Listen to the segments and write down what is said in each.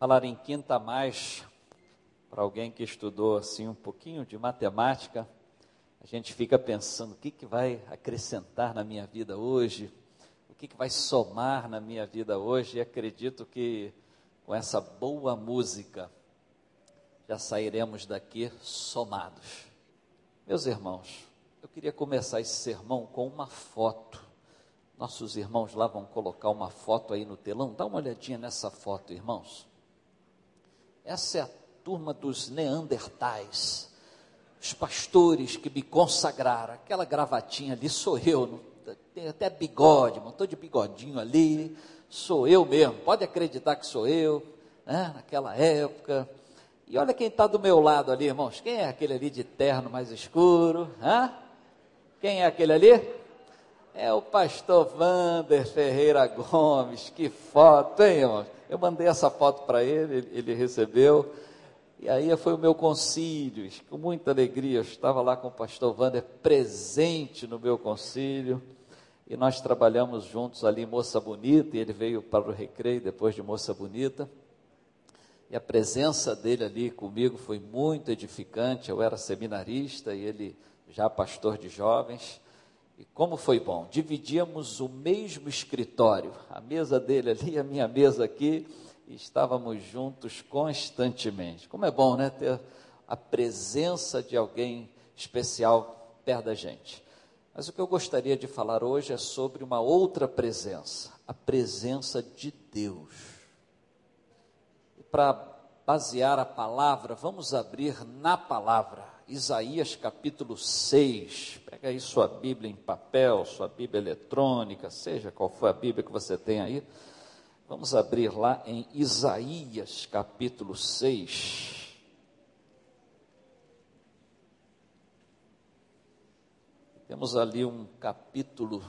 Falar em quinta mais, para alguém que estudou assim um pouquinho de matemática, a gente fica pensando o que, que vai acrescentar na minha vida hoje, o que, que vai somar na minha vida hoje, e acredito que com essa boa música já sairemos daqui somados. Meus irmãos, eu queria começar esse sermão com uma foto. Nossos irmãos lá vão colocar uma foto aí no telão. Dá uma olhadinha nessa foto, irmãos. Essa é a turma dos Neandertais, os pastores que me consagraram. Aquela gravatinha ali sou eu, tem até bigode, montou de bigodinho ali. Sou eu mesmo, pode acreditar que sou eu, né? naquela época. E olha quem está do meu lado ali, irmãos. Quem é aquele ali de terno mais escuro? Hã? Quem é aquele ali? É o pastor Vander Ferreira Gomes. Que foto, hein, irmão? Eu mandei essa foto para ele, ele recebeu. E aí foi o meu concílio. Com muita alegria, eu estava lá com o pastor Vander presente no meu concílio. E nós trabalhamos juntos ali em Moça Bonita. E ele veio para o recreio depois de Moça Bonita. E a presença dele ali comigo foi muito edificante. Eu era seminarista e ele já pastor de jovens. E como foi bom, dividíamos o mesmo escritório, a mesa dele ali, a minha mesa aqui, e estávamos juntos constantemente. Como é bom, né, ter a presença de alguém especial perto da gente. Mas o que eu gostaria de falar hoje é sobre uma outra presença, a presença de Deus. E para basear a palavra, vamos abrir na palavra. Isaías capítulo 6. Pega aí sua Bíblia em papel, sua Bíblia eletrônica, seja qual for a Bíblia que você tem aí. Vamos abrir lá em Isaías capítulo 6. Temos ali um capítulo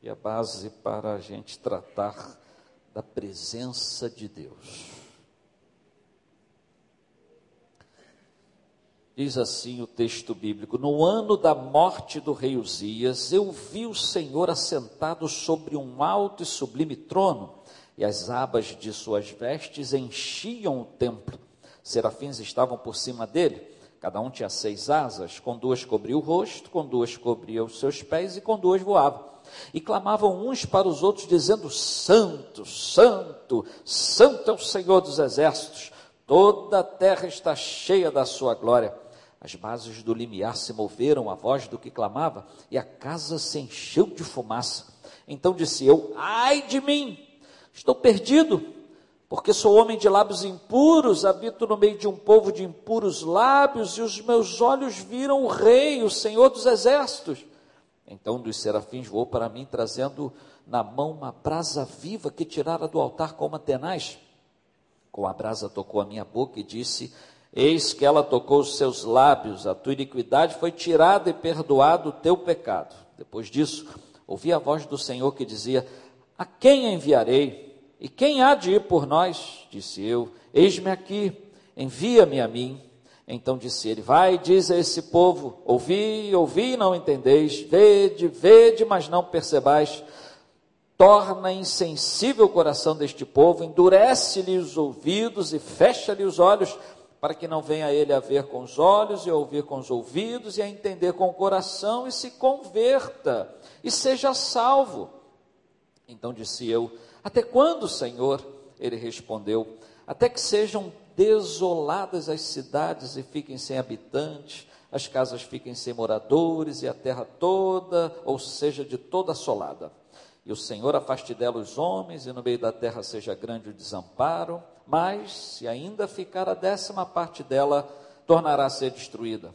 que é a base para a gente tratar da presença de Deus. Diz assim o texto bíblico: No ano da morte do rei Uzias, eu vi o Senhor assentado sobre um alto e sublime trono, e as abas de suas vestes enchiam o templo. Serafins estavam por cima dele, cada um tinha seis asas, com duas cobria o rosto, com duas cobria os seus pés e com duas voava. E clamavam uns para os outros, dizendo: Santo, Santo, Santo é o Senhor dos exércitos, toda a terra está cheia da sua glória. As bases do limiar se moveram à voz do que clamava, e a casa se encheu de fumaça. Então disse eu: Ai de mim, estou perdido, porque sou homem de lábios impuros, habito no meio de um povo de impuros lábios, e os meus olhos viram o Rei, o Senhor dos exércitos. Então um dos serafins voou para mim, trazendo na mão uma brasa viva que tirara do altar com uma tenaz. Com a brasa tocou a minha boca e disse: Eis que ela tocou os seus lábios, a tua iniquidade foi tirada e perdoado o teu pecado. Depois disso, ouvi a voz do Senhor que dizia: A quem enviarei? E quem há de ir por nós? Disse eu: Eis-me aqui, envia-me a mim. Então disse ele: Vai, diz a esse povo: Ouvi, ouvi, não entendeis, vede, vede, mas não percebais. Torna insensível o coração deste povo, endurece-lhe os ouvidos e fecha-lhe os olhos, para que não venha ele a ver com os olhos e a ouvir com os ouvidos e a entender com o coração e se converta e seja salvo. Então disse eu: Até quando, Senhor? Ele respondeu: Até que sejam desoladas as cidades e fiquem sem habitantes, as casas fiquem sem moradores e a terra toda, ou seja, de toda assolada. E o Senhor afaste dela os homens, e no meio da terra seja grande o desamparo mas se ainda ficar a décima parte dela, tornará a ser destruída,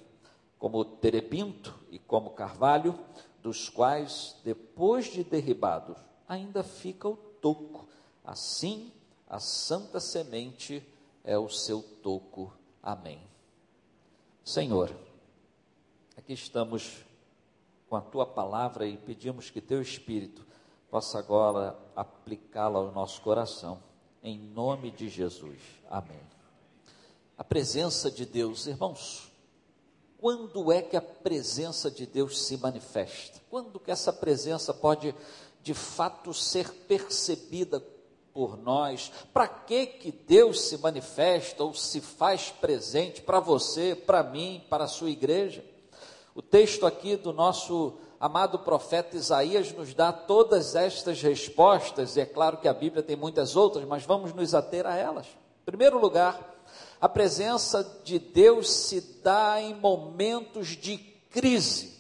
como terebinto e como carvalho, dos quais, depois de derribados, ainda fica o toco. Assim, a santa semente é o seu toco. Amém. Senhor, aqui estamos com a tua palavra e pedimos que teu Espírito possa agora aplicá-la ao nosso coração em nome de Jesus. Amém. A presença de Deus, irmãos, quando é que a presença de Deus se manifesta? Quando que essa presença pode de fato ser percebida por nós. Para que que Deus se manifesta ou se faz presente para você, para mim, para a sua igreja? O texto aqui do nosso amado profeta Isaías nos dá todas estas respostas, e é claro que a Bíblia tem muitas outras, mas vamos nos ater a elas. Em primeiro lugar, a presença de Deus se dá em momentos de crise.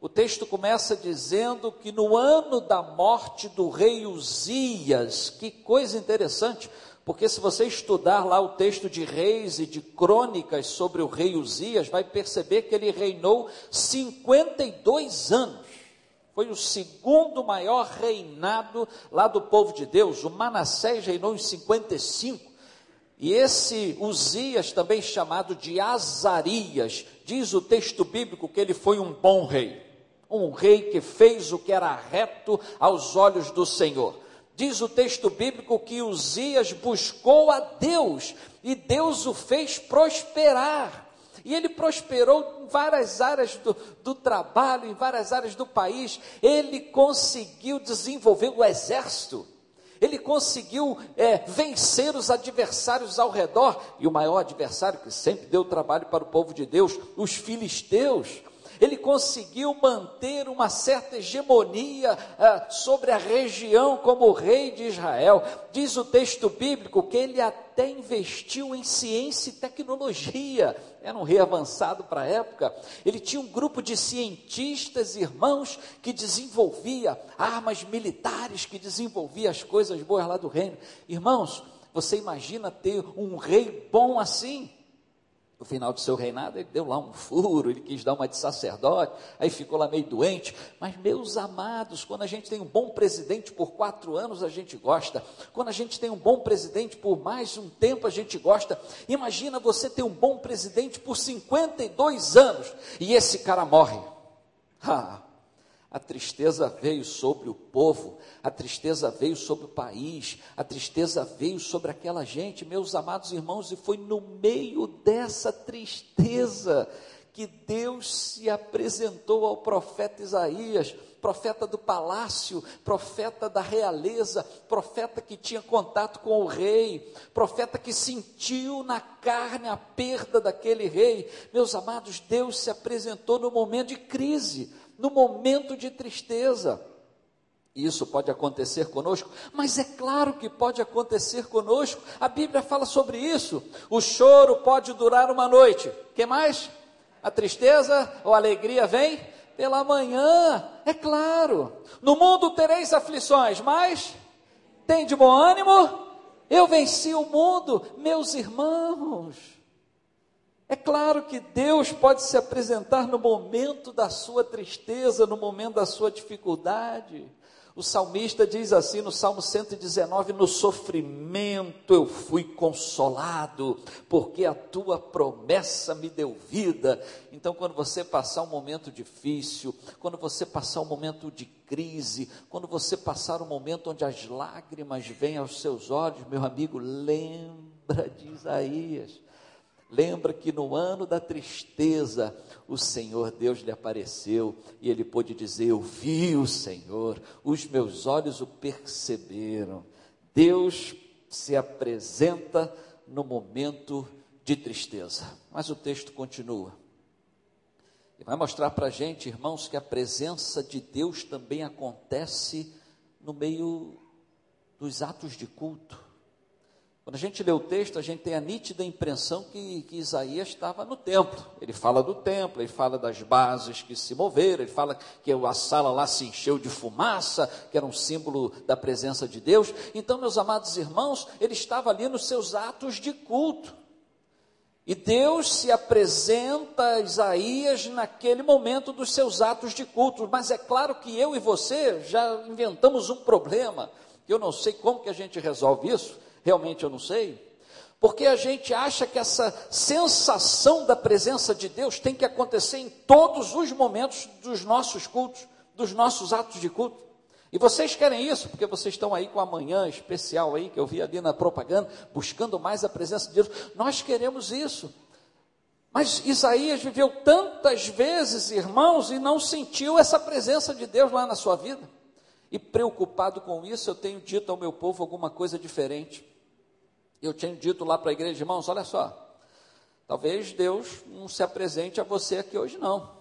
O texto começa dizendo que no ano da morte do rei Uzias, que coisa interessante, porque se você estudar lá o texto de reis e de crônicas sobre o rei Uzias, vai perceber que ele reinou 52 anos. Foi o segundo maior reinado lá do povo de Deus. O Manassés reinou em 55. E esse Uzias, também chamado de Azarias, diz o texto bíblico que ele foi um bom rei um rei que fez o que era reto aos olhos do Senhor. Diz o texto bíblico que Uzias buscou a Deus e Deus o fez prosperar. E ele prosperou em várias áreas do, do, trabalho, em várias áreas do país. Ele conseguiu desenvolver o exército. Ele conseguiu é, vencer os adversários ao redor. E o maior adversário que sempre deu trabalho para o povo de Deus, os filisteus ele conseguiu manter uma certa hegemonia ah, sobre a região como rei de Israel. Diz o texto bíblico que ele até investiu em ciência e tecnologia. Era um rei avançado para a época. Ele tinha um grupo de cientistas, irmãos, que desenvolvia armas militares, que desenvolvia as coisas boas lá do reino. Irmãos, você imagina ter um rei bom assim? No final do seu reinado, ele deu lá um furo, ele quis dar uma de sacerdote, aí ficou lá meio doente. Mas, meus amados, quando a gente tem um bom presidente por quatro anos, a gente gosta. Quando a gente tem um bom presidente por mais um tempo, a gente gosta. Imagina você ter um bom presidente por 52 anos e esse cara morre. Ah, a tristeza veio sobre o povo, a tristeza veio sobre o país, a tristeza veio sobre aquela gente, meus amados irmãos, e foi no meio dessa tristeza que Deus se apresentou ao profeta Isaías, profeta do palácio, profeta da realeza, profeta que tinha contato com o rei, profeta que sentiu na carne a perda daquele rei. Meus amados, Deus se apresentou no momento de crise no momento de tristeza. Isso pode acontecer conosco, mas é claro que pode acontecer conosco. A Bíblia fala sobre isso. O choro pode durar uma noite. Que mais? A tristeza ou alegria vem pela manhã. É claro. No mundo tereis aflições, mas tem de bom ânimo. Eu venci o mundo, meus irmãos. É claro que Deus pode se apresentar no momento da sua tristeza, no momento da sua dificuldade. O salmista diz assim no Salmo 119: No sofrimento eu fui consolado, porque a tua promessa me deu vida. Então, quando você passar um momento difícil, quando você passar um momento de crise, quando você passar um momento onde as lágrimas vêm aos seus olhos, meu amigo, lembra de Isaías Lembra que no ano da tristeza, o Senhor Deus lhe apareceu e ele pôde dizer: Eu vi o Senhor, os meus olhos o perceberam. Deus se apresenta no momento de tristeza. Mas o texto continua. E vai mostrar para a gente, irmãos, que a presença de Deus também acontece no meio dos atos de culto. Quando a gente lê o texto, a gente tem a nítida impressão que, que, Isaías estava no templo. Ele fala do templo, ele fala das bases que se moveram, ele fala que a sala lá se encheu de fumaça, que era um símbolo da presença de Deus. Então, meus amados irmãos, ele estava ali nos seus atos de culto. E Deus se apresenta a Isaías naquele momento dos seus atos de culto. Mas é claro que eu e você já inventamos um problema. Eu não sei como que a gente resolve isso Realmente eu não sei. Porque a gente acha que essa sensação da presença de Deus tem que acontecer em todos os momentos dos nossos cultos, dos nossos atos de culto. E vocês querem isso, porque vocês estão aí com a manhã especial aí, que eu vi ali na propaganda, buscando mais a presença de Deus. Nós queremos isso. Mas Isaías viveu tantas vezes, irmãos, e não sentiu essa presença de Deus lá na sua vida. E preocupado com isso, eu tenho dito ao meu povo alguma coisa diferente. Eu tenho dito lá para a igreja, irmãos, olha só, talvez Deus não se apresente a você aqui hoje, não.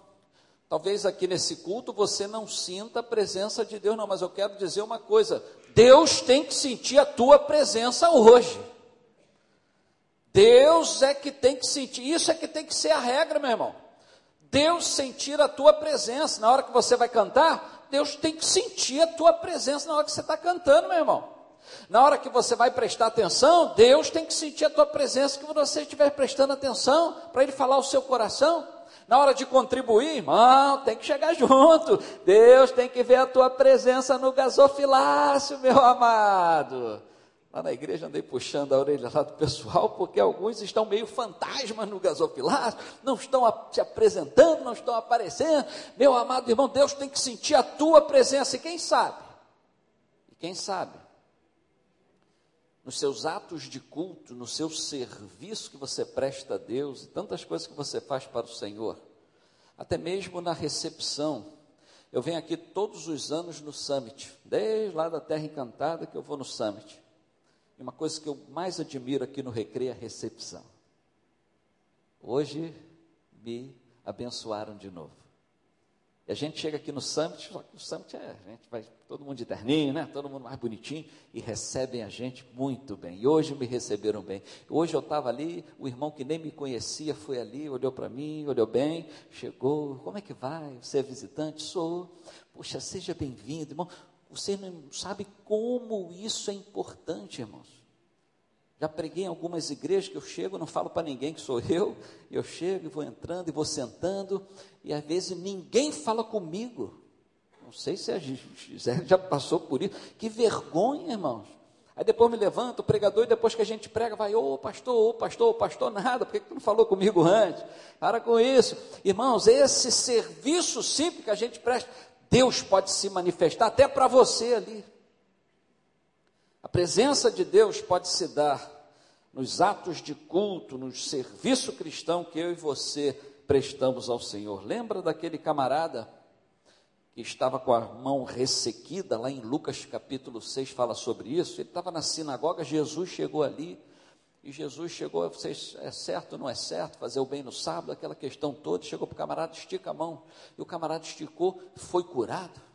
Talvez aqui nesse culto você não sinta a presença de Deus, não, mas eu quero dizer uma coisa: Deus tem que sentir a tua presença hoje. Deus é que tem que sentir, isso é que tem que ser a regra, meu irmão. Deus sentir a tua presença. Na hora que você vai cantar, Deus tem que sentir a tua presença na hora que você está cantando, meu irmão. Na hora que você vai prestar atenção, Deus tem que sentir a tua presença, que você estiver prestando atenção, para Ele falar o seu coração. Na hora de contribuir, irmão, tem que chegar junto. Deus tem que ver a tua presença no gasofilácio, meu amado. Lá na igreja andei puxando a orelha lá do pessoal, porque alguns estão meio fantasmas no gasofilácio, não estão se apresentando, não estão aparecendo. Meu amado irmão, Deus tem que sentir a tua presença, e quem sabe? E quem sabe? Nos seus atos de culto, no seu serviço que você presta a Deus, e tantas coisas que você faz para o Senhor, até mesmo na recepção. Eu venho aqui todos os anos no Summit, desde lá da Terra Encantada que eu vou no Summit. E uma coisa que eu mais admiro aqui no Recreio é a recepção. Hoje me abençoaram de novo. E a gente chega aqui no Summit, só que o Summit é, a gente vai todo mundo de terninho, né? Todo mundo mais bonitinho e recebem a gente muito bem. E hoje me receberam bem. Hoje eu estava ali, o irmão que nem me conhecia foi ali, olhou para mim, olhou bem, chegou. Como é que vai? Você é visitante? Sou. Poxa, seja bem-vindo, irmão. Você não sabe como isso é importante, irmãos. Já preguei em algumas igrejas que eu chego, não falo para ninguém que sou eu, eu chego e vou entrando e vou sentando, e às vezes ninguém fala comigo. Não sei se a Gisele já passou por isso. Que vergonha, irmãos. Aí depois me levanta o pregador e depois que a gente prega, vai, ô oh, pastor, ô oh, pastor, ô oh, pastor, nada, por que tu não falou comigo antes? Para com isso. Irmãos, esse serviço simples que a gente presta, Deus pode se manifestar até para você ali. A presença de Deus pode se dar nos atos de culto, no serviço cristão que eu e você prestamos ao Senhor. Lembra daquele camarada que estava com a mão ressequida, lá em Lucas capítulo 6 fala sobre isso. Ele estava na sinagoga, Jesus chegou ali e Jesus chegou, vocês, é certo ou não é certo fazer o bem no sábado, aquela questão toda, chegou para o camarada, estica a mão, e o camarada esticou, foi curado.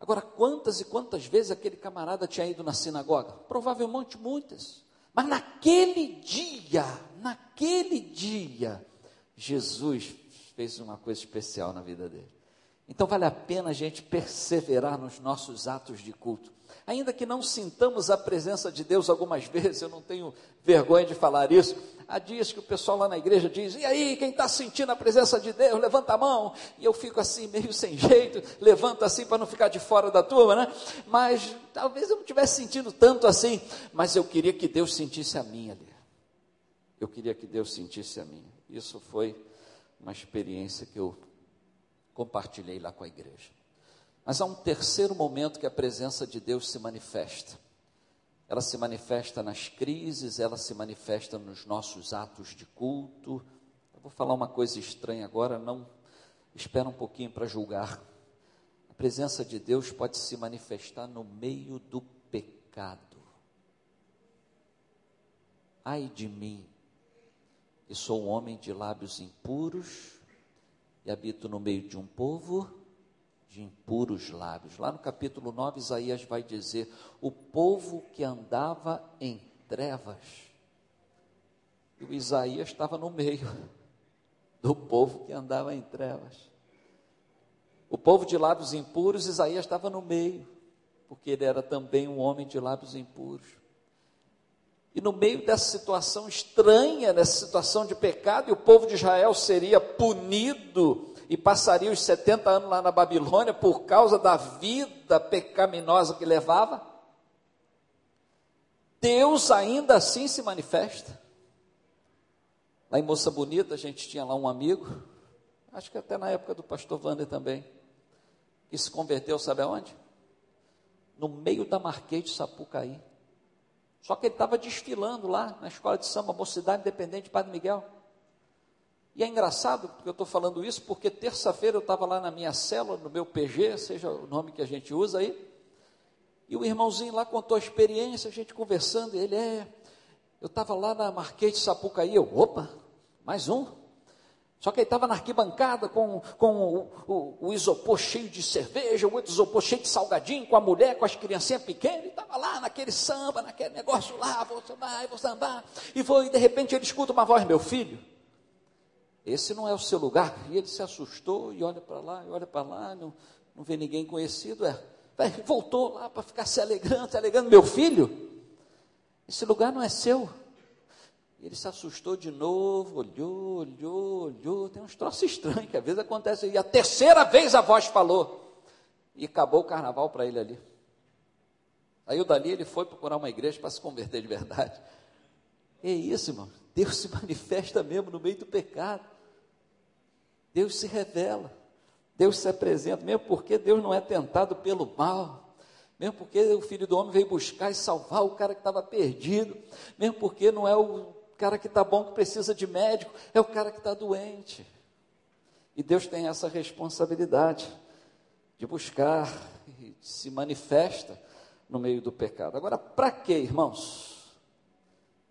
Agora, quantas e quantas vezes aquele camarada tinha ido na sinagoga? Provavelmente muitas. Mas naquele dia, naquele dia, Jesus fez uma coisa especial na vida dele. Então vale a pena a gente perseverar nos nossos atos de culto. Ainda que não sintamos a presença de Deus algumas vezes, eu não tenho vergonha de falar isso. Há dias que o pessoal lá na igreja diz: E aí, quem está sentindo a presença de Deus, levanta a mão. E eu fico assim, meio sem jeito, levanto assim para não ficar de fora da turma, né? Mas talvez eu não estivesse sentindo tanto assim, mas eu queria que Deus sentisse a minha ali. Eu queria que Deus sentisse a minha. Isso foi uma experiência que eu compartilhei lá com a igreja. Mas há um terceiro momento que a presença de Deus se manifesta. Ela se manifesta nas crises, ela se manifesta nos nossos atos de culto. Eu vou falar uma coisa estranha agora, não espera um pouquinho para julgar. A presença de Deus pode se manifestar no meio do pecado. Ai de mim, que sou um homem de lábios impuros e habito no meio de um povo de impuros lábios. Lá no capítulo 9, Isaías vai dizer: o povo que andava em trevas. E o Isaías estava no meio do povo que andava em trevas. O povo de lábios impuros, Isaías estava no meio, porque ele era também um homem de lábios impuros. E no meio dessa situação estranha, nessa situação de pecado, e o povo de Israel seria punido e passaria os 70 anos lá na Babilônia por causa da vida pecaminosa que levava, Deus ainda assim se manifesta. Lá em Moça Bonita, a gente tinha lá um amigo, acho que até na época do pastor Wander também, que se converteu, sabe aonde? No meio da Marquês de Sapucaí. Só que ele estava desfilando lá na escola de samba, Mocidade Independente Padre Miguel. E é engraçado porque eu estou falando isso porque terça-feira eu estava lá na minha célula, no meu PG, seja o nome que a gente usa aí, e o irmãozinho lá contou a experiência, a gente conversando, ele é, eu estava lá na Marquês de Sapucaí, eu, opa, mais um. Só que ele estava na arquibancada com, com o, o, o, isopor cheio de cerveja, o outro isopor cheio de salgadinho, com a mulher, com as criancinhas pequenas, e estava lá naquele samba, naquele negócio lá, vou sambar, vou sambar. E, foi, e de repente ele escuta uma voz, meu filho, esse não é o seu lugar. E ele se assustou e olha para lá, e olha para lá, não, não vê ninguém conhecido. É, voltou lá para ficar se alegrando, se alegrando, meu filho, esse lugar não é seu. Ele se assustou de novo, olhou, olhou, olhou. Tem uns troços estranhos que às vezes acontece. E a terceira vez a voz falou. E acabou o carnaval para ele ali. Aí o dali ele foi procurar uma igreja para se converter de verdade. É isso, irmão. Deus se manifesta mesmo no meio do pecado. Deus se revela. Deus se apresenta, mesmo porque Deus não é tentado pelo mal mesmo porque o filho do homem veio buscar e salvar o cara que estava perdido, mesmo porque não é o cara que está bom que precisa de médico, é o cara que está doente. E Deus tem essa responsabilidade de buscar e se manifesta no meio do pecado. Agora, para que, irmãos,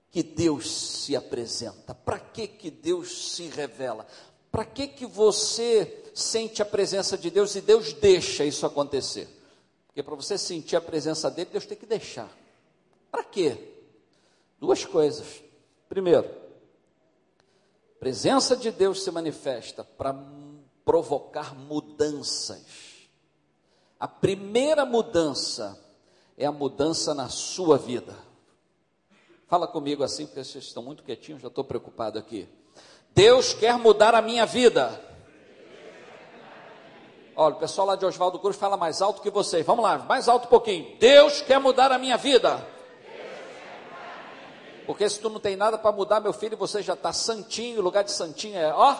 que Deus se apresenta? Para que que Deus se revela? Para que que você sente a presença de Deus e Deus deixa isso acontecer? Porque para você sentir a presença dele, Deus tem que deixar. Para quê? Duas coisas. Primeiro, a presença de Deus se manifesta para provocar mudanças. A primeira mudança é a mudança na sua vida. Fala comigo assim, porque vocês estão muito quietinhos, já estou preocupado aqui. Deus quer mudar a minha vida. Olha, o pessoal lá de Oswaldo Cruz fala mais alto que vocês. Vamos lá, mais alto um pouquinho. Deus quer mudar a minha vida. Porque se tu não tem nada para mudar, meu filho, você já está santinho, o lugar de santinho é, ó,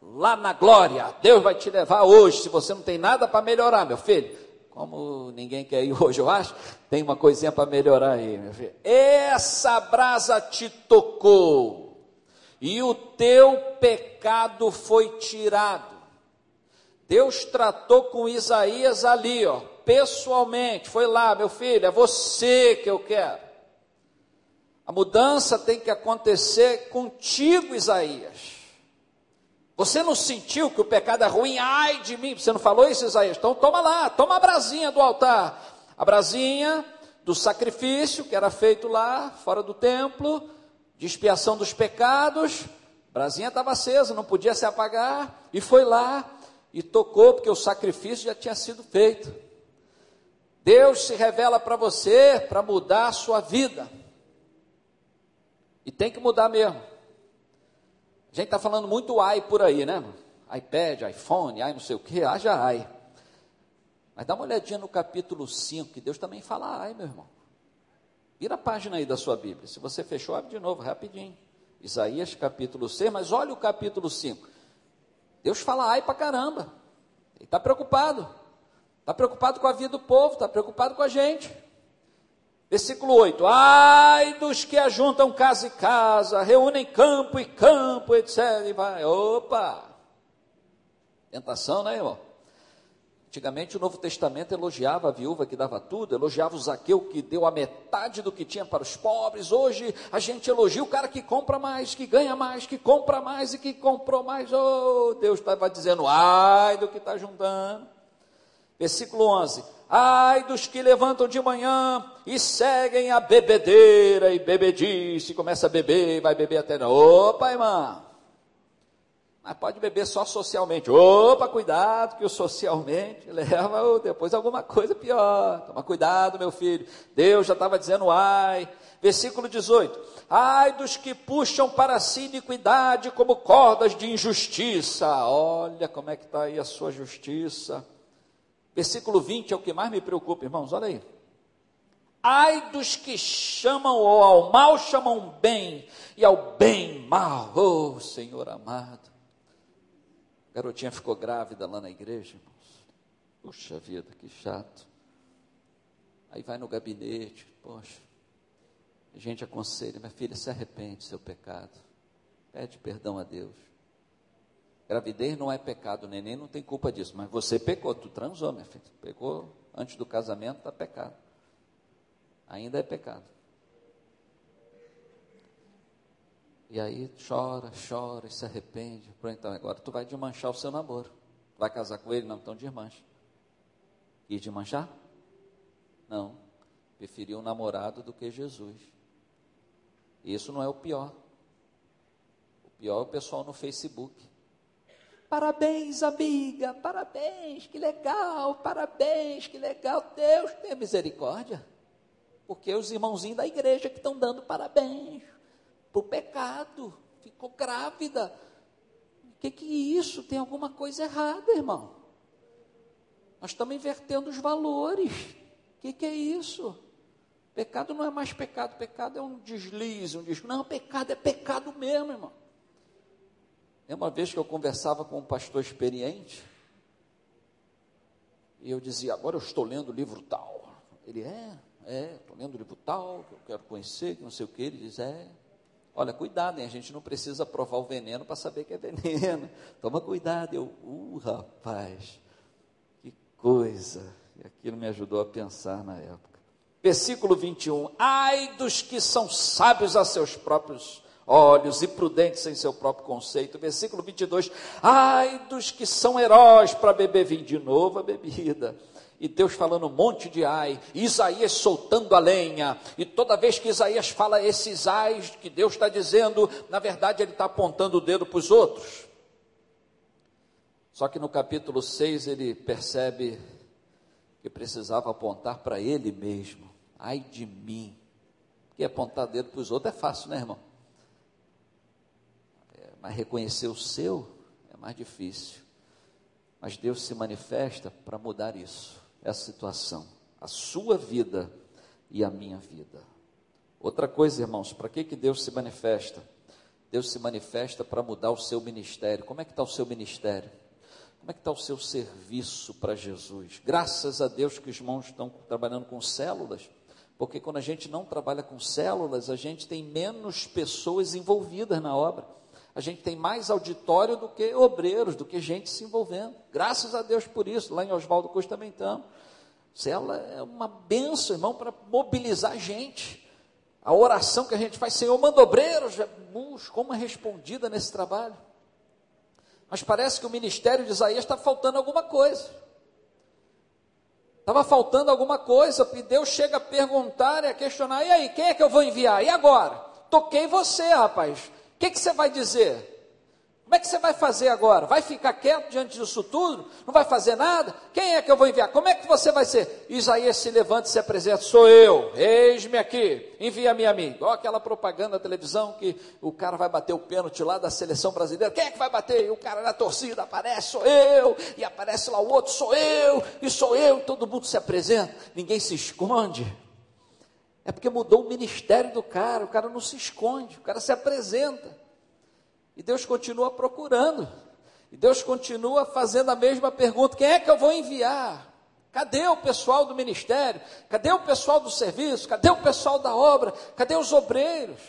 lá na glória. Deus vai te levar hoje, se você não tem nada para melhorar, meu filho. Como ninguém quer ir hoje, eu acho, tem uma coisinha para melhorar aí, meu filho. Essa brasa te tocou, e o teu pecado foi tirado. Deus tratou com Isaías ali, ó, pessoalmente, foi lá, meu filho, é você que eu quero. A mudança tem que acontecer contigo, Isaías. Você não sentiu que o pecado é ruim? Ai de mim, você não falou isso, Isaías? Então toma lá, toma a brasinha do altar. A brasinha do sacrifício que era feito lá, fora do templo, de expiação dos pecados. A brasinha estava acesa, não podia se apagar. E foi lá e tocou, porque o sacrifício já tinha sido feito. Deus se revela para você para mudar a sua vida. E tem que mudar mesmo. A gente está falando muito AI por aí, né? iPad, iPhone, ai não sei o que, haja AI. Mas dá uma olhadinha no capítulo 5, que Deus também fala ai, meu irmão. Vira a página aí da sua Bíblia. Se você fechou, abre de novo, rapidinho. Isaías capítulo 6, mas olha o capítulo 5. Deus fala ai para caramba. Ele está preocupado. Está preocupado com a vida do povo, está preocupado com a gente. Versículo 8: Ai dos que ajuntam casa e casa, reúnem campo e campo, etc. E vai, opa! Tentação, né, irmão? Antigamente o Novo Testamento elogiava a viúva que dava tudo, elogiava o Zaqueu que deu a metade do que tinha para os pobres. Hoje a gente elogia o cara que compra mais, que ganha mais, que compra mais e que comprou mais. Oh, Deus estava dizendo, ai do que está juntando. Versículo 11: Ai dos que levantam de manhã e seguem a bebedeira e bebedice, começa a beber, vai beber até. Opa, irmã! Mas pode beber só socialmente. Opa, cuidado, que o socialmente leva depois alguma coisa pior. Toma cuidado, meu filho. Deus já estava dizendo ai. Versículo 18: Ai dos que puxam para si iniquidade como cordas de injustiça. Olha como é que está aí a sua justiça. Versículo 20 é o que mais me preocupa, irmãos, olha aí. Ai dos que chamam ou ao mal chamam bem, e ao bem mal, oh Senhor amado. A garotinha ficou grávida lá na igreja, irmãos. Puxa vida, que chato. Aí vai no gabinete, poxa. A gente aconselha, minha filha, se arrepende do seu pecado. Pede perdão a Deus. Gravidez não é pecado, neném não tem culpa disso, mas você pecou, tu transou, minha filha. Pecou antes do casamento, está pecado. Ainda é pecado. E aí chora, chora e se arrepende. Então, agora tu vai desmanchar o seu namoro. Vai casar com ele? Não, então desmancha. Quis desmanchar? Não. Preferiu um namorado do que Jesus. Isso não é o pior. O pior é o pessoal no Facebook. Parabéns, amiga, parabéns, que legal, parabéns, que legal. Deus tenha misericórdia. Porque os irmãozinhos da igreja que estão dando parabéns por pecado, ficou grávida. O que, que é isso? Tem alguma coisa errada, irmão. Nós estamos invertendo os valores. O que, que é isso? Pecado não é mais pecado, pecado é um deslize, um deslize. Não, pecado é pecado mesmo, irmão. É uma vez que eu conversava com um pastor experiente, e eu dizia, agora eu estou lendo o livro tal. Ele, é, é, estou lendo o livro tal, que eu quero conhecer, que não sei o que. Ele diz, é, olha, cuidado, hein, a gente não precisa provar o veneno para saber que é veneno. Toma cuidado. Eu, uh, rapaz, que coisa. E aquilo me ajudou a pensar na época. Versículo 21, ai dos que são sábios a seus próprios olhos e prudentes em seu próprio conceito. Versículo 22, ai dos que são heróis para beber vinho de novo a bebida. E Deus falando um monte de ai, Isaías soltando a lenha, e toda vez que Isaías fala esses ais que Deus está dizendo, na verdade ele está apontando o dedo para os outros. Só que no capítulo 6 ele percebe que precisava apontar para ele mesmo. Ai de mim. Porque apontar dedo para os outros é fácil, né, irmão? Mas reconhecer o seu é mais difícil. Mas Deus se manifesta para mudar isso, essa situação, a sua vida e a minha vida. Outra coisa, irmãos, para que, que Deus se manifesta? Deus se manifesta para mudar o seu ministério. Como é que está o seu ministério? Como é que está o seu serviço para Jesus? Graças a Deus que os irmãos estão trabalhando com células, porque quando a gente não trabalha com células, a gente tem menos pessoas envolvidas na obra a gente tem mais auditório do que obreiros, do que gente se envolvendo. Graças a Deus por isso. Lá em Oswaldo Costa também estamos. Célula é uma benção, irmão, para mobilizar gente. A oração que a gente faz, Senhor, manda obreiros, como é respondida nesse trabalho. Mas parece que o ministério de Isaías está faltando alguma coisa. Estava faltando alguma coisa, e Deus chega a perguntar e a questionar: e aí, quem é que eu vou enviar? E agora? Toquei você, rapaz que, que você vai dizer? Como é que você vai fazer agora? Vai ficar quieto diante disso tudo? Não vai fazer nada? Quem é que eu vou enviar? Como é que você vai ser? Isaías se levanta e se apresenta: Sou eu, eis-me aqui, envia-me a mim. Olha aquela propaganda na televisão que o cara vai bater o pênalti lá da seleção brasileira. Quem é que vai bater? E o cara na torcida aparece: Sou eu. E aparece lá o outro: Sou eu. E sou eu. E todo mundo se apresenta. Ninguém se esconde. É porque mudou o ministério do cara, o cara não se esconde, o cara se apresenta. E Deus continua procurando. E Deus continua fazendo a mesma pergunta: quem é que eu vou enviar? Cadê o pessoal do ministério? Cadê o pessoal do serviço? Cadê o pessoal da obra? Cadê os obreiros?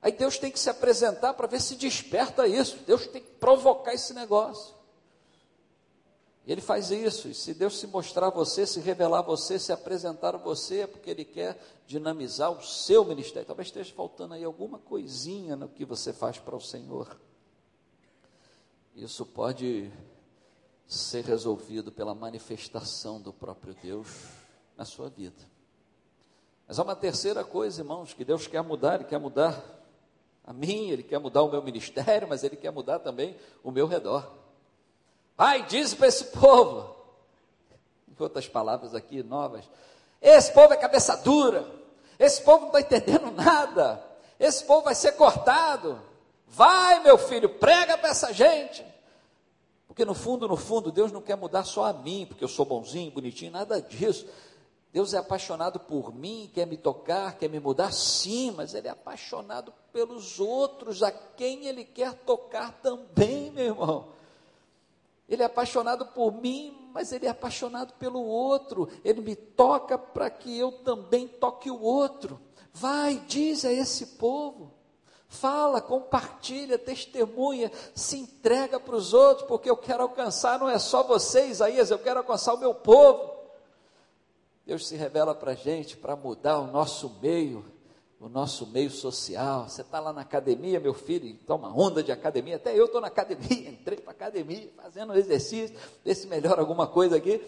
Aí Deus tem que se apresentar para ver se desperta isso. Deus tem que provocar esse negócio. Ele faz isso, e se Deus se mostrar a você, se revelar a você, se apresentar a você, é porque Ele quer dinamizar o seu ministério. Talvez esteja faltando aí alguma coisinha no que você faz para o Senhor. Isso pode ser resolvido pela manifestação do próprio Deus na sua vida. Mas há uma terceira coisa, irmãos, que Deus quer mudar, Ele quer mudar a mim, Ele quer mudar o meu ministério, mas Ele quer mudar também o meu redor. Pai, diz para esse povo, em outras palavras aqui novas, esse povo é cabeça dura, esse povo não está entendendo nada, esse povo vai ser cortado. Vai, meu filho, prega para essa gente. Porque no fundo, no fundo, Deus não quer mudar só a mim, porque eu sou bonzinho, bonitinho, nada disso. Deus é apaixonado por mim, quer me tocar, quer me mudar, sim, mas Ele é apaixonado pelos outros, a quem Ele quer tocar também, meu irmão. Ele é apaixonado por mim, mas ele é apaixonado pelo outro. Ele me toca para que eu também toque o outro. Vai, diz a esse povo. Fala, compartilha, testemunha, se entrega para os outros, porque eu quero alcançar, não é só você, Isaías, eu quero alcançar o meu povo. Deus se revela para a gente para mudar o nosso meio, o nosso meio social. Você está lá na academia, meu filho, toma onda de academia. Até eu estou na academia, entrei para academia, fazendo exercício, ver se melhora alguma coisa aqui.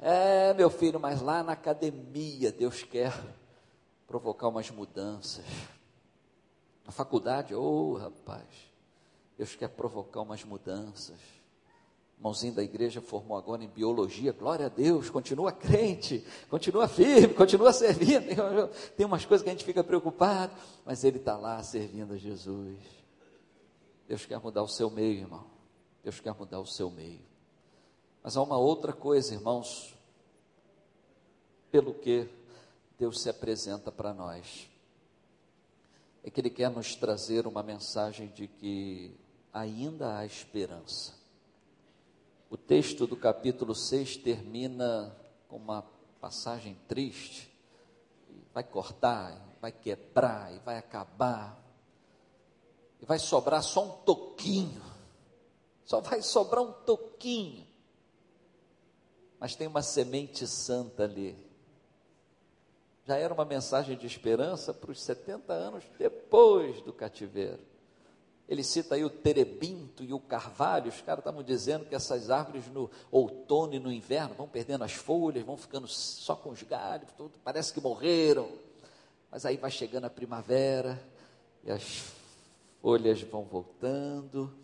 É, meu filho, mas lá na academia Deus quer provocar umas mudanças. Na faculdade, ô oh, rapaz, Deus quer provocar umas mudanças. Mãozinho da igreja formou agora em biologia, glória a Deus, continua crente, continua firme, continua servindo. Tem umas coisas que a gente fica preocupado, mas ele está lá servindo a Jesus. Deus quer mudar o seu meio, irmão. Deus quer mudar o seu meio. Mas há uma outra coisa, irmãos, pelo que Deus se apresenta para nós é que Ele quer nos trazer uma mensagem de que ainda há esperança. O texto do capítulo 6 termina com uma passagem triste, vai cortar, vai quebrar e vai acabar, e vai sobrar só um toquinho, só vai sobrar um toquinho, mas tem uma semente santa ali, já era uma mensagem de esperança para os 70 anos depois do cativeiro. Ele cita aí o terebinto e o carvalho. Os caras estavam dizendo que essas árvores no outono e no inverno vão perdendo as folhas, vão ficando só com os galhos, tudo, parece que morreram. Mas aí vai chegando a primavera e as folhas vão voltando,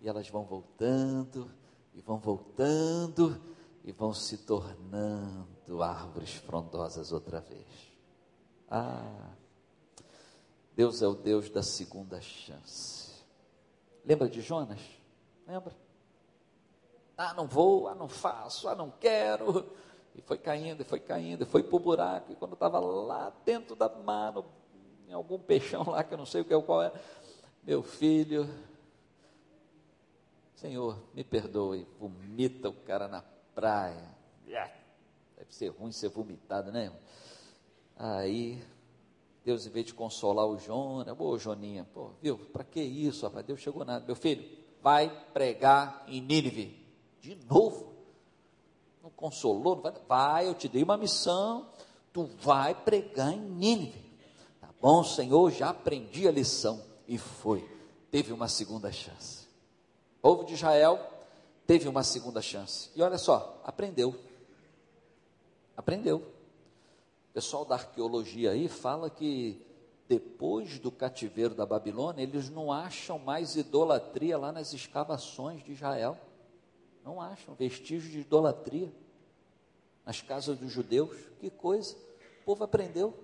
e elas vão voltando, e vão voltando, e vão se tornando árvores frondosas outra vez. Ah, Deus é o Deus da segunda chance. Lembra de Jonas? Lembra? Ah, não vou, ah, não faço, ah, não quero. E foi caindo, e foi caindo, e foi para o buraco. E quando estava lá dentro da mano, em algum peixão lá, que eu não sei o que é, qual é, meu filho, Senhor, me perdoe, vomita o cara na praia. Deve ser ruim ser vomitado, né? Aí, Deus, em vez de consolar o Jonas, ô Joninha, pô, viu, para que isso, rapaz? Deus chegou nada. Meu filho, vai pregar em Nínive. De novo? Não consolou? Não vai, vai, eu te dei uma missão, tu vai pregar em Nínive. Tá bom, Senhor, já aprendi a lição. E foi. Teve uma segunda chance. O povo de Israel teve uma segunda chance. E olha só, aprendeu. Aprendeu pessoal da arqueologia aí fala que depois do cativeiro da Babilônia, eles não acham mais idolatria lá nas escavações de Israel. Não acham vestígios de idolatria nas casas dos judeus. Que coisa! O povo aprendeu.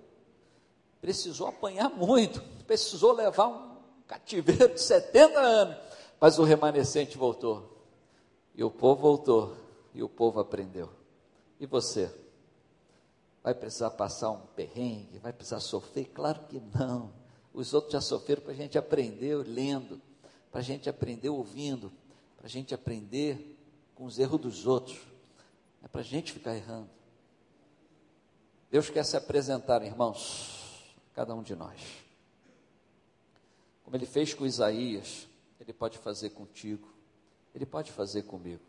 Precisou apanhar muito, precisou levar um cativeiro de 70 anos, mas o remanescente voltou. E o povo voltou, e o povo aprendeu. E você? Vai precisar passar um perrengue, vai precisar sofrer? Claro que não. Os outros já sofreram para a gente aprender lendo, para a gente aprender ouvindo, para a gente aprender com os erros dos outros. É para a gente ficar errando. Deus quer se apresentar, irmãos, cada um de nós. Como ele fez com Isaías, ele pode fazer contigo, ele pode fazer comigo.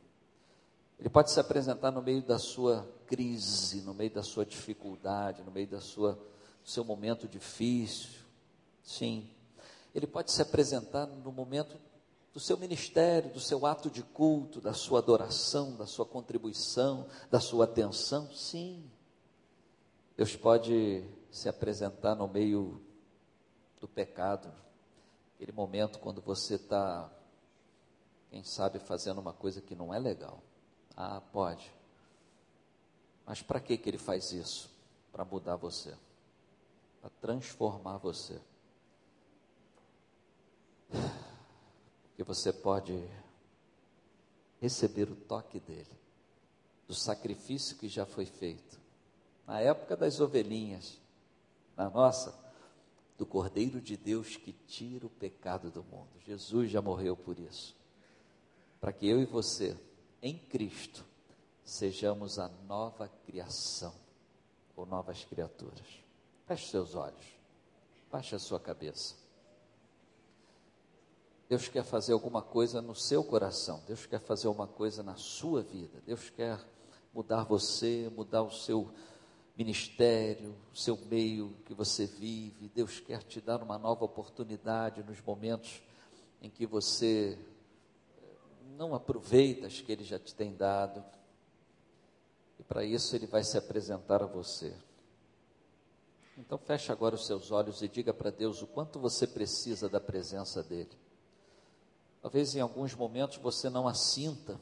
Ele pode se apresentar no meio da sua crise, no meio da sua dificuldade, no meio da sua, do seu momento difícil. Sim. Ele pode se apresentar no momento do seu ministério, do seu ato de culto, da sua adoração, da sua contribuição, da sua atenção. Sim. Deus pode se apresentar no meio do pecado, aquele momento quando você está, quem sabe, fazendo uma coisa que não é legal. Ah, pode. Mas para que, que ele faz isso? Para mudar você, para transformar você. Porque você pode receber o toque dele, do sacrifício que já foi feito. Na época das ovelhinhas, na nossa, do Cordeiro de Deus que tira o pecado do mundo. Jesus já morreu por isso. Para que eu e você, em Cristo, sejamos a nova criação ou novas criaturas. Feche seus olhos, baixe a sua cabeça. Deus quer fazer alguma coisa no seu coração, Deus quer fazer uma coisa na sua vida, Deus quer mudar você, mudar o seu ministério, o seu meio que você vive. Deus quer te dar uma nova oportunidade nos momentos em que você não aproveita as que Ele já te tem dado. Para isso Ele vai se apresentar a você. Então feche agora os seus olhos e diga para Deus o quanto você precisa da presença dEle. Talvez em alguns momentos você não a sinta,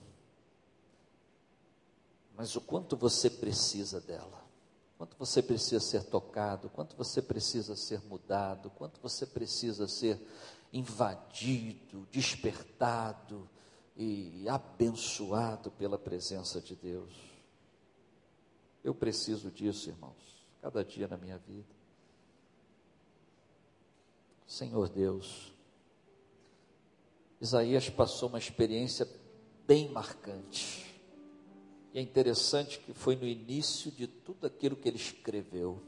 mas o quanto você precisa dela. Quanto você precisa ser tocado, quanto você precisa ser mudado, quanto você precisa ser invadido, despertado e abençoado pela presença de Deus. Eu preciso disso, irmãos, cada dia na minha vida. Senhor Deus, Isaías passou uma experiência bem marcante. E é interessante que foi no início de tudo aquilo que ele escreveu.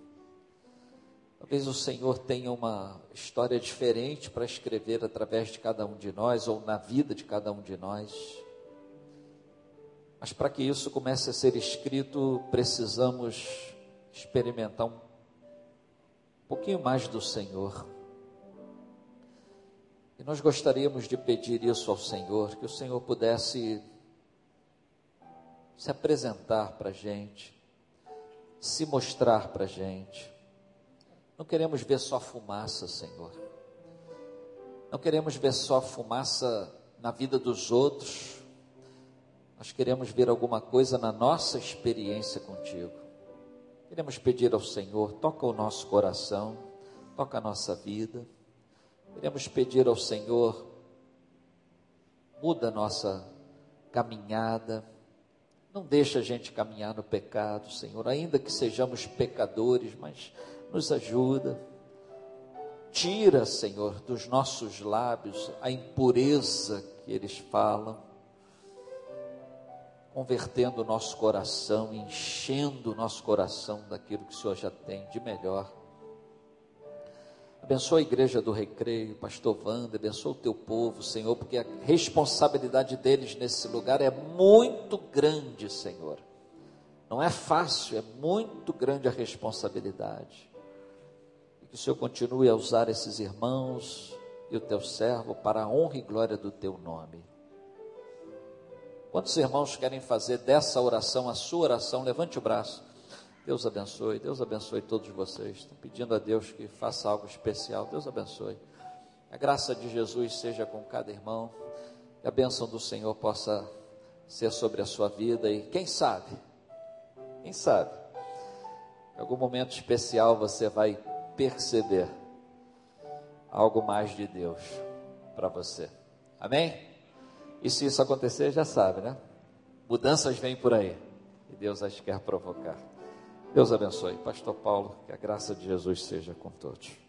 Talvez o Senhor tenha uma história diferente para escrever através de cada um de nós, ou na vida de cada um de nós. Mas para que isso comece a ser escrito, precisamos experimentar um pouquinho mais do Senhor. E nós gostaríamos de pedir isso ao Senhor, que o Senhor pudesse se apresentar para a gente, se mostrar para a gente. Não queremos ver só fumaça, Senhor. Não queremos ver só fumaça na vida dos outros. Nós queremos ver alguma coisa na nossa experiência contigo. Queremos pedir ao Senhor, toca o nosso coração, toca a nossa vida. Queremos pedir ao Senhor, muda a nossa caminhada não deixa a gente caminhar no pecado, Senhor, ainda que sejamos pecadores, mas nos ajuda. Tira, Senhor, dos nossos lábios a impureza que eles falam, convertendo o nosso coração, enchendo o nosso coração daquilo que o Senhor já tem de melhor. Abençoa a igreja do recreio, pastor Wanda, abençoa o teu povo, Senhor, porque a responsabilidade deles nesse lugar é muito grande, Senhor. Não é fácil, é muito grande a responsabilidade. E que o Senhor continue a usar esses irmãos e o teu servo para a honra e glória do teu nome. Quantos irmãos querem fazer dessa oração a sua oração? Levante o braço. Deus abençoe, Deus abençoe todos vocês. Estou pedindo a Deus que faça algo especial. Deus abençoe. A graça de Jesus seja com cada irmão. Que a bênção do Senhor possa ser sobre a sua vida. E quem sabe, quem sabe, em algum momento especial você vai perceber algo mais de Deus para você. Amém? E se isso acontecer, já sabe, né? Mudanças vêm por aí. E Deus as quer provocar. Deus abençoe. Pastor Paulo, que a graça de Jesus seja com todos.